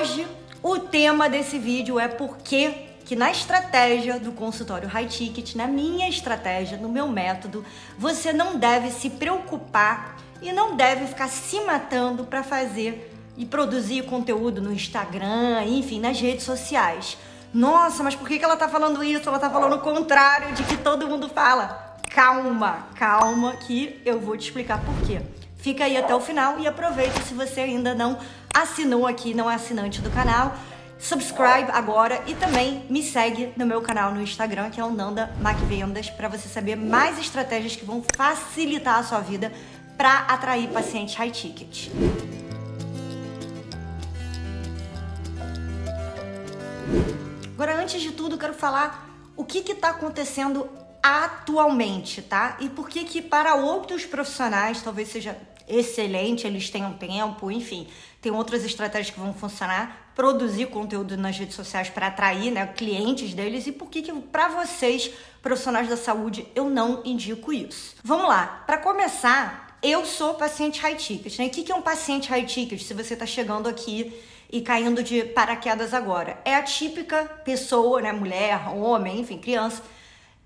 hoje o tema desse vídeo é por que que na estratégia do consultório High Ticket, na minha estratégia, no meu método, você não deve se preocupar e não deve ficar se matando para fazer e produzir conteúdo no Instagram, enfim, nas redes sociais. Nossa, mas por que, que ela tá falando isso? Ela tá falando o contrário de que todo mundo fala. Calma, calma, que eu vou te explicar por quê. Fica aí até o final e aproveita se você ainda não assinou aqui, não é assinante do canal subscribe agora e também me segue no meu canal no Instagram, que é o Nanda MacVendas, para você saber mais estratégias que vão facilitar a sua vida para atrair pacientes high ticket. Agora, antes de tudo, quero falar o que está acontecendo atualmente, tá? E por que que para outros profissionais talvez seja excelente, eles tenham tempo, enfim, tem outras estratégias que vão funcionar, produzir conteúdo nas redes sociais para atrair né, clientes deles e por que, que para vocês, profissionais da saúde, eu não indico isso. Vamos lá, para começar, eu sou paciente high ticket, né? O que, que é um paciente high ticket? Se você está chegando aqui e caindo de paraquedas agora, é a típica pessoa, né, mulher, homem, enfim, criança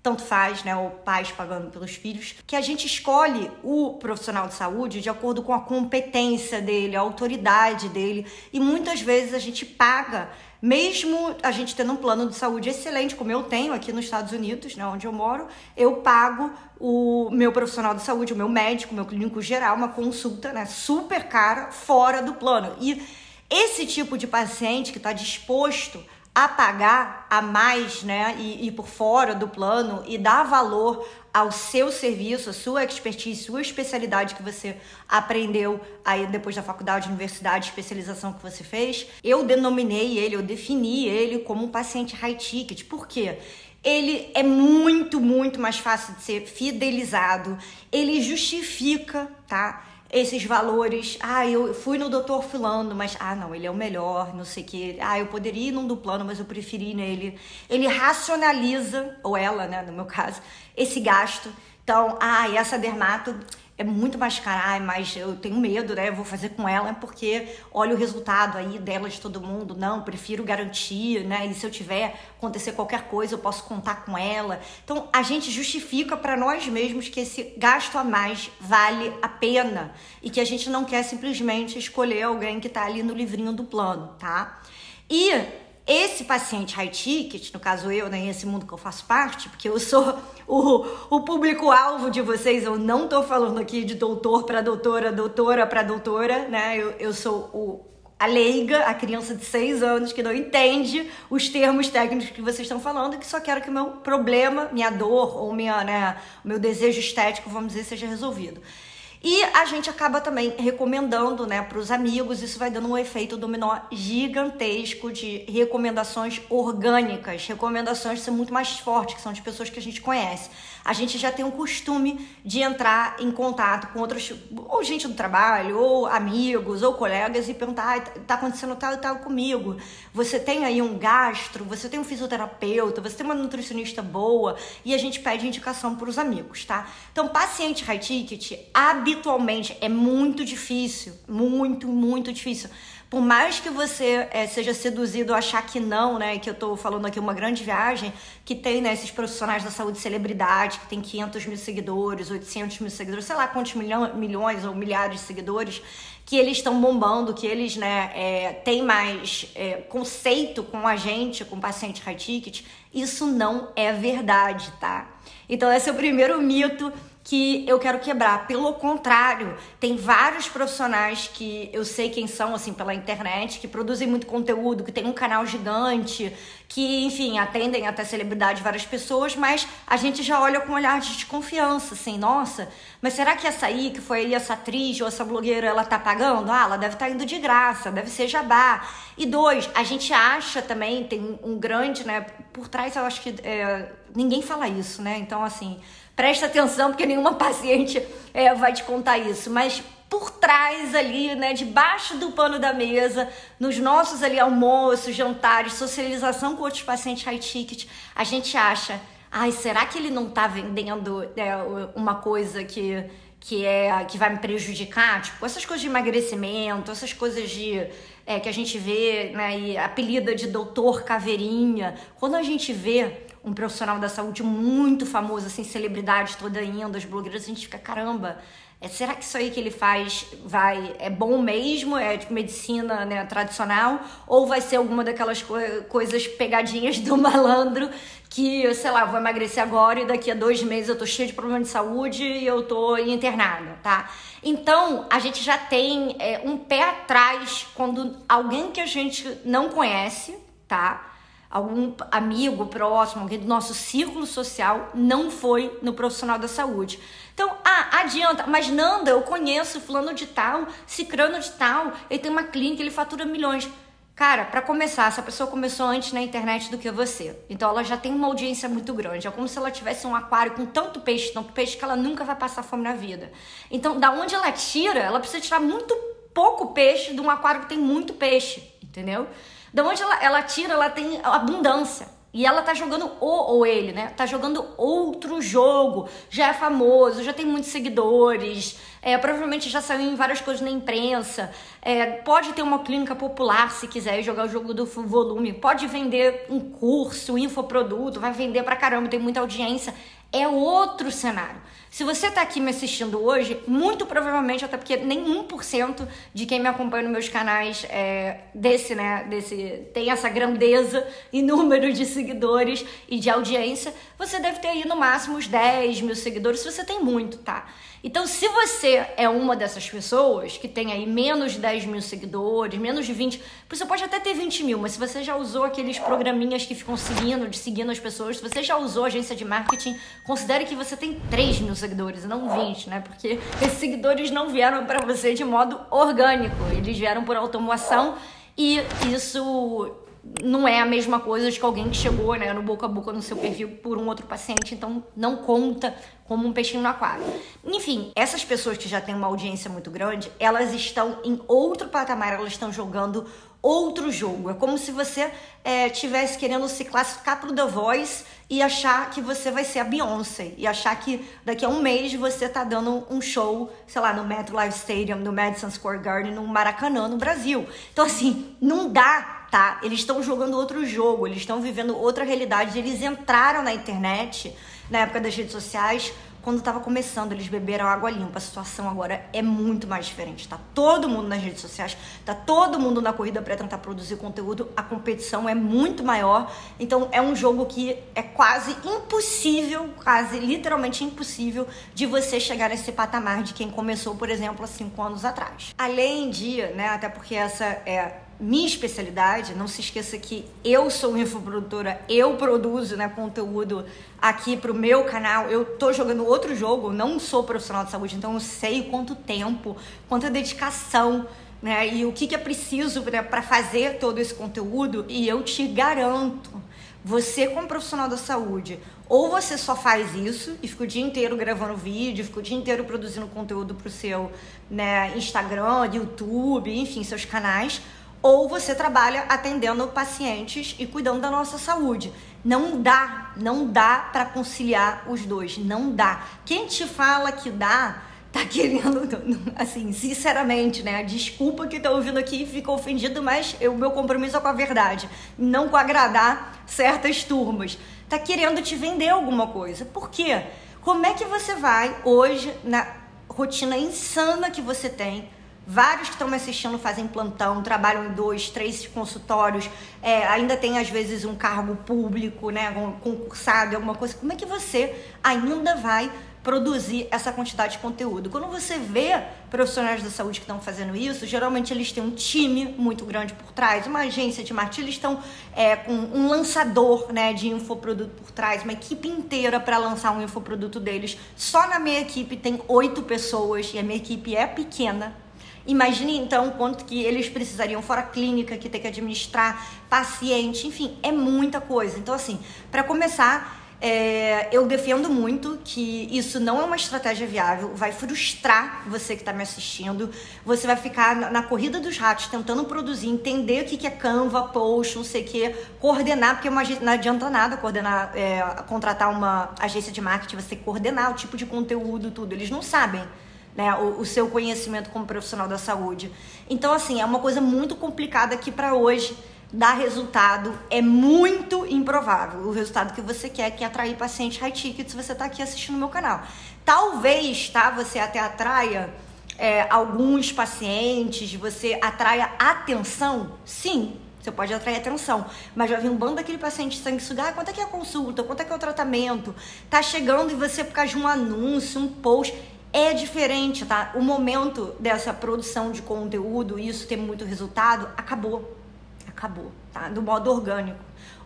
tanto faz, né, ou pais pagando pelos filhos, que a gente escolhe o profissional de saúde de acordo com a competência dele, a autoridade dele, e muitas vezes a gente paga, mesmo a gente tendo um plano de saúde excelente, como eu tenho aqui nos Estados Unidos, né, onde eu moro, eu pago o meu profissional de saúde, o meu médico, o meu clínico geral, uma consulta, né, super cara, fora do plano. E esse tipo de paciente que está disposto a pagar a mais, né, e, e por fora do plano e dar valor ao seu serviço, a sua expertise, sua especialidade que você aprendeu aí depois da faculdade, universidade, especialização que você fez, eu denominei ele, eu defini ele como um paciente high ticket. Por quê? Ele é muito, muito mais fácil de ser fidelizado, ele justifica, tá? Esses valores. Ah, eu fui no doutor fulano, mas ah, não, ele é o melhor, não sei o que. Ah, eu poderia ir num do plano, mas eu preferi nele. Ele racionaliza, ou ela, né, no meu caso, esse gasto. Então, ah, e essa dermato é muito mais cara, mas eu tenho medo, né? Eu vou fazer com ela porque olha o resultado aí dela de todo mundo. Não, prefiro garantir, né? E se eu tiver acontecer qualquer coisa, eu posso contar com ela. Então, a gente justifica para nós mesmos que esse gasto a mais vale a pena e que a gente não quer simplesmente escolher alguém que tá ali no livrinho do plano, tá? E esse paciente high ticket, no caso eu, né, esse mundo que eu faço parte, porque eu sou o, o público-alvo de vocês, eu não tô falando aqui de doutor para doutora, doutora para doutora, né? Eu, eu sou o, a leiga, a criança de 6 anos que não entende os termos técnicos que vocês estão falando e que só quero que o meu problema, minha dor ou minha, né, meu desejo estético, vamos dizer, seja resolvido. E a gente acaba também recomendando, né, para os amigos, isso vai dando um efeito dominó gigantesco de recomendações orgânicas, recomendações que são muito mais fortes, que são de pessoas que a gente conhece. A gente já tem um costume de entrar em contato com outros, ou gente do trabalho, ou amigos, ou colegas e perguntar: ah, tá acontecendo tal e tal comigo. Você tem aí um gastro, você tem um fisioterapeuta, você tem uma nutricionista boa, e a gente pede indicação para os amigos, tá? Então, paciente high ticket, habitualmente é muito difícil, muito, muito difícil. Por mais que você é, seja seduzido a achar que não, né, que eu tô falando aqui uma grande viagem, que tem né, esses profissionais da saúde celebridade, que tem 500 mil seguidores, 800 mil seguidores, sei lá quantos milhão, milhões ou milhares de seguidores, que eles estão bombando, que eles né, é, têm mais é, conceito com a gente, com paciente high ticket, isso não é verdade, tá? Então esse é o primeiro mito que eu quero quebrar. Pelo contrário, tem vários profissionais que eu sei quem são, assim, pela internet, que produzem muito conteúdo, que tem um canal gigante, que, enfim, atendem até celebridade várias pessoas, mas a gente já olha com um olhar de desconfiança, assim, nossa, mas será que essa aí, que foi aí essa atriz ou essa blogueira, ela tá pagando? Ah, ela deve estar tá indo de graça, deve ser jabá. E dois, a gente acha também, tem um grande, né, por trás eu acho que é, ninguém fala isso, né, então, assim Presta atenção, porque nenhuma paciente é, vai te contar isso. Mas por trás ali, né, debaixo do pano da mesa, nos nossos ali almoços, jantares, socialização com outros pacientes high ticket, a gente acha, ai, será que ele não tá vendendo é, uma coisa que que é que vai me prejudicar, tipo, essas coisas de emagrecimento, essas coisas de é, que a gente vê, né, e apelida de doutor caveirinha, quando a gente vê um profissional da saúde muito famoso, assim, celebridade toda indo, as blogueiras, a gente fica, caramba, é, será que isso aí que ele faz vai é bom mesmo? É tipo medicina né, tradicional? Ou vai ser alguma daquelas co coisas pegadinhas do malandro que, sei lá, vou emagrecer agora e daqui a dois meses eu tô cheio de problema de saúde e eu tô internada, tá? Então, a gente já tem é, um pé atrás quando alguém que a gente não conhece, tá? Algum amigo próximo, alguém do nosso círculo social não foi no profissional da saúde. Então, ah, adianta, mas Nanda, eu conheço fulano de tal, cicrano de tal, ele tem uma clínica, ele fatura milhões. Cara, para começar, essa pessoa começou antes na internet do que você. Então ela já tem uma audiência muito grande. É como se ela tivesse um aquário com tanto peixe, tanto peixe que ela nunca vai passar fome na vida. Então, da onde ela tira, ela precisa tirar muito pouco peixe de um aquário que tem muito peixe, entendeu? Da onde ela, ela tira, ela tem abundância. E ela tá jogando o ou ele, né? Tá jogando outro jogo. Já é famoso, já tem muitos seguidores. É, provavelmente já saiu em várias coisas na imprensa. É, pode ter uma clínica popular se quiser jogar o jogo do volume. Pode vender um curso, um infoproduto, vai vender pra caramba, tem muita audiência. É outro cenário. Se você está aqui me assistindo hoje, muito provavelmente, até porque nem 1% de quem me acompanha nos meus canais é, desse, né, desse, tem essa grandeza e número de seguidores e de audiência, você deve ter aí no máximo uns 10 mil seguidores, se você tem muito, tá? Então, se você é uma dessas pessoas que tem aí menos de 10 mil seguidores, menos de 20, você pode até ter 20 mil, mas se você já usou aqueles programinhas que ficam seguindo, de seguindo as pessoas, se você já usou agência de marketing, considere que você tem 3 mil seguidores, não 20, né? Porque esses seguidores não vieram para você de modo orgânico, eles vieram por automação e isso não é a mesma coisa de que alguém que chegou né, no boca a boca no seu perfil por um outro paciente, então não conta como um peixinho no aquário. Enfim, essas pessoas que já têm uma audiência muito grande, elas estão em outro patamar, elas estão jogando outro jogo. É como se você é, tivesse querendo se classificar para o The Voice e achar que você vai ser a Beyoncé e achar que daqui a um mês você tá dando um show, sei lá, no MetLife Stadium, no Madison Square Garden, no Maracanã, no Brasil. Então assim, não dá, tá? Eles estão jogando outro jogo, eles estão vivendo outra realidade. Eles entraram na internet na época das redes sociais quando estava começando, eles beberam água limpa. A situação agora é muito mais diferente. Tá todo mundo nas redes sociais, tá todo mundo na corrida para tentar produzir conteúdo. A competição é muito maior. Então é um jogo que é quase impossível, quase literalmente impossível de você chegar nesse patamar de quem começou, por exemplo, há cinco anos atrás. Além de, né, até porque essa é minha especialidade, não se esqueça que eu sou infoprodutora, eu produzo né, conteúdo aqui pro meu canal, eu tô jogando outro jogo, não sou profissional de saúde, então eu sei quanto tempo, quanta dedicação, né, e o que, que é preciso né, para fazer todo esse conteúdo, e eu te garanto, você como profissional da saúde, ou você só faz isso e fica o dia inteiro gravando vídeo, fica o dia inteiro produzindo conteúdo pro seu né, Instagram, YouTube, enfim, seus canais, ou você trabalha atendendo pacientes e cuidando da nossa saúde. Não dá, não dá para conciliar os dois, não dá. Quem te fala que dá, tá querendo, assim, sinceramente, né? Desculpa que tá ouvindo aqui e fica ofendido, mas o meu compromisso é com a verdade, não com agradar certas turmas. Tá querendo te vender alguma coisa. Por quê? Como é que você vai hoje na rotina insana que você tem? Vários que estão me assistindo fazem plantão, trabalham em dois, três consultórios, é, ainda tem às vezes um cargo público, né, um concursado, alguma coisa. Como é que você ainda vai produzir essa quantidade de conteúdo? Quando você vê profissionais da saúde que estão fazendo isso, geralmente eles têm um time muito grande por trás, uma agência de marketing, eles estão é, com um lançador né, de infoproduto por trás, uma equipe inteira para lançar um infoproduto deles. Só na minha equipe tem oito pessoas e a minha equipe é pequena Imagine então quanto que eles precisariam, fora clínica que tem que administrar, paciente, enfim, é muita coisa. Então, assim, para começar, é, eu defendo muito que isso não é uma estratégia viável, vai frustrar você que está me assistindo. Você vai ficar na, corrida dos ratos tentando produzir, entender o que, é Canva, Post, não sei o que, coordenar, porque não adianta nada coordenar, é, contratar uma agência de marketing, você coordenar o tipo de conteúdo, tudo. Eles não sabem né, o, o seu conhecimento como profissional da saúde. Então, assim, é uma coisa muito complicada que para hoje dar resultado é muito improvável. O resultado que você quer que é atrair paciente high ticket se você está aqui assistindo o meu canal. Talvez, tá, você até atraia é, alguns pacientes, você atraia atenção, sim, você pode atrair atenção, mas já vem um bando daquele paciente sanguessugar, ah, quanto é que é a consulta, quanto é que é o tratamento, tá chegando e você por causa de um anúncio, um post, é diferente, tá? O momento dessa produção de conteúdo, isso ter muito resultado, acabou. Acabou, tá? Do modo orgânico.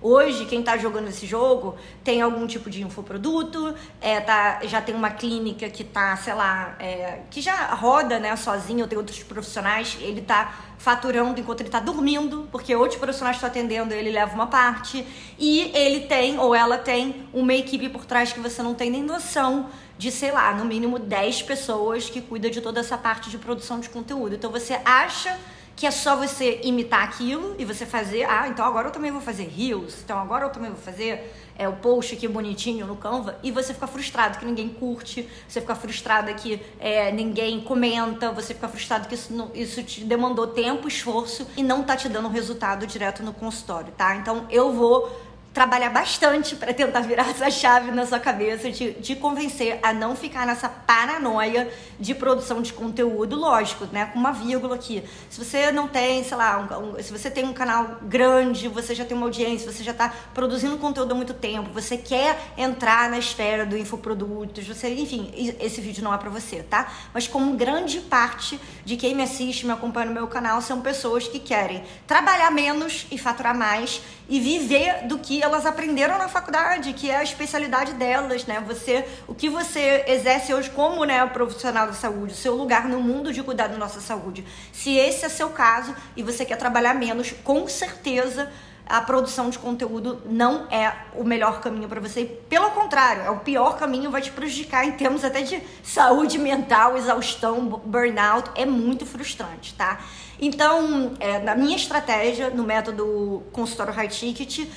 Hoje, quem está jogando esse jogo tem algum tipo de infoproduto, é, tá, já tem uma clínica que tá, sei lá, é, que já roda né, sozinho, tem outros profissionais, ele tá faturando enquanto ele tá dormindo, porque outros profissionais estão atendendo, ele leva uma parte, e ele tem, ou ela tem, uma equipe por trás que você não tem nem noção de, sei lá, no mínimo 10 pessoas que cuida de toda essa parte de produção de conteúdo. Então você acha que é só você imitar aquilo e você fazer, ah, então agora eu também vou fazer reels, então agora eu também vou fazer é, o post aqui bonitinho no Canva, e você fica frustrado que ninguém curte, você fica frustrada que é, ninguém comenta, você fica frustrado que isso, isso te demandou tempo, esforço e não tá te dando resultado direto no consultório, tá? Então eu vou trabalhar bastante para tentar virar essa chave na sua cabeça, de, de convencer a não ficar nessa paranoia de produção de conteúdo, lógico, né? Com uma vírgula aqui. Se você não tem, sei lá, um, um, se você tem um canal grande, você já tem uma audiência, você já está produzindo conteúdo há muito tempo, você quer entrar na esfera do infoprodutos, você, enfim, esse vídeo não é para você, tá? Mas como grande parte de quem me assiste, me acompanha no meu canal, são pessoas que querem trabalhar menos e faturar mais e viver do que elas aprenderam na faculdade, que é a especialidade delas, né? Você, o que você exerce hoje como, né, profissional da saúde, o seu lugar no mundo de cuidar da nossa saúde. Se esse é seu caso e você quer trabalhar menos, com certeza a produção de conteúdo não é o melhor caminho para você. Pelo contrário, é o pior caminho, vai te prejudicar em termos até de saúde mental, exaustão, burnout. É muito frustrante, tá? Então, é, na minha estratégia, no método consultório high ticket,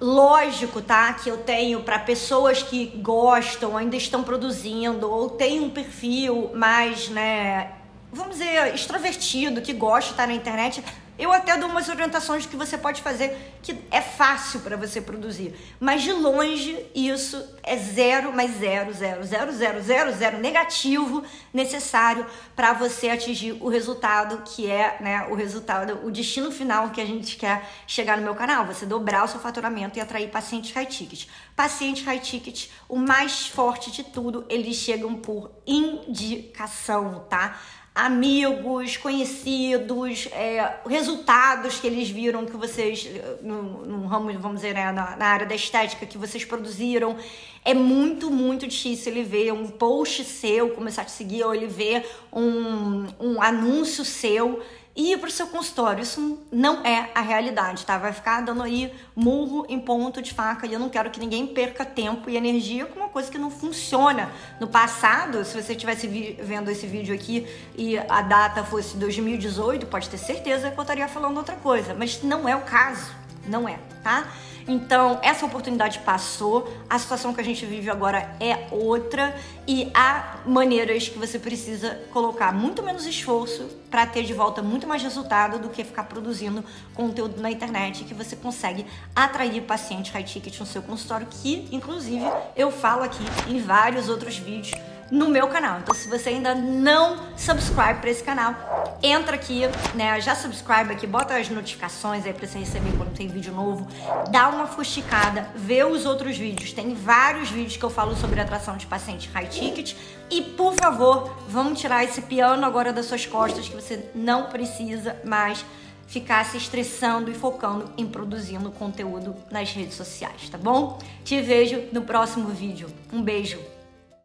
lógico, tá? Que eu tenho para pessoas que gostam, ainda estão produzindo, ou tem um perfil mais, né? Vamos dizer, extrovertido, que gosta de estar na internet, eu até dou umas orientações que você pode fazer que é fácil para você produzir. Mas de longe, isso é zero mais zero, zero, zero, zero, zero, zero negativo necessário para você atingir o resultado que é né, o resultado, o destino final que a gente quer chegar no meu canal. Você dobrar o seu faturamento e atrair pacientes high ticket. Pacientes high ticket, o mais forte de tudo, eles chegam por indicação, tá? Amigos, conhecidos, é, resultados que eles viram que vocês, no, no ramo, vamos dizer, né, na, na, área da estética, que vocês produziram. É muito, muito difícil ele ver um post seu, começar a te seguir, ou ele ver um, um anúncio seu e ir para o seu consultório. Isso não é a realidade, tá? Vai ficar dando aí murro em ponto de faca e eu não quero que ninguém perca tempo e energia com uma coisa que não funciona. No passado, se você estivesse vendo esse vídeo aqui e a data fosse 2018, pode ter certeza que eu estaria falando outra coisa, mas não é o caso, não é, tá? Então, essa oportunidade passou, a situação que a gente vive agora é outra e há maneiras que você precisa colocar muito menos esforço para ter de volta muito mais resultado do que ficar produzindo conteúdo na internet que você consegue atrair paciente high ticket no seu consultório, que inclusive eu falo aqui em vários outros vídeos no meu canal. Então, se você ainda não subscribe para esse canal, entra aqui, né? Já subscribe aqui, bota as notificações aí para você receber quando tem vídeo novo. Dá uma fusticada, vê os outros vídeos. Tem vários vídeos que eu falo sobre atração de paciente high ticket. E, por favor, vamos tirar esse piano agora das suas costas que você não precisa mais ficar se estressando e focando em produzindo conteúdo nas redes sociais, tá bom? Te vejo no próximo vídeo. Um beijo!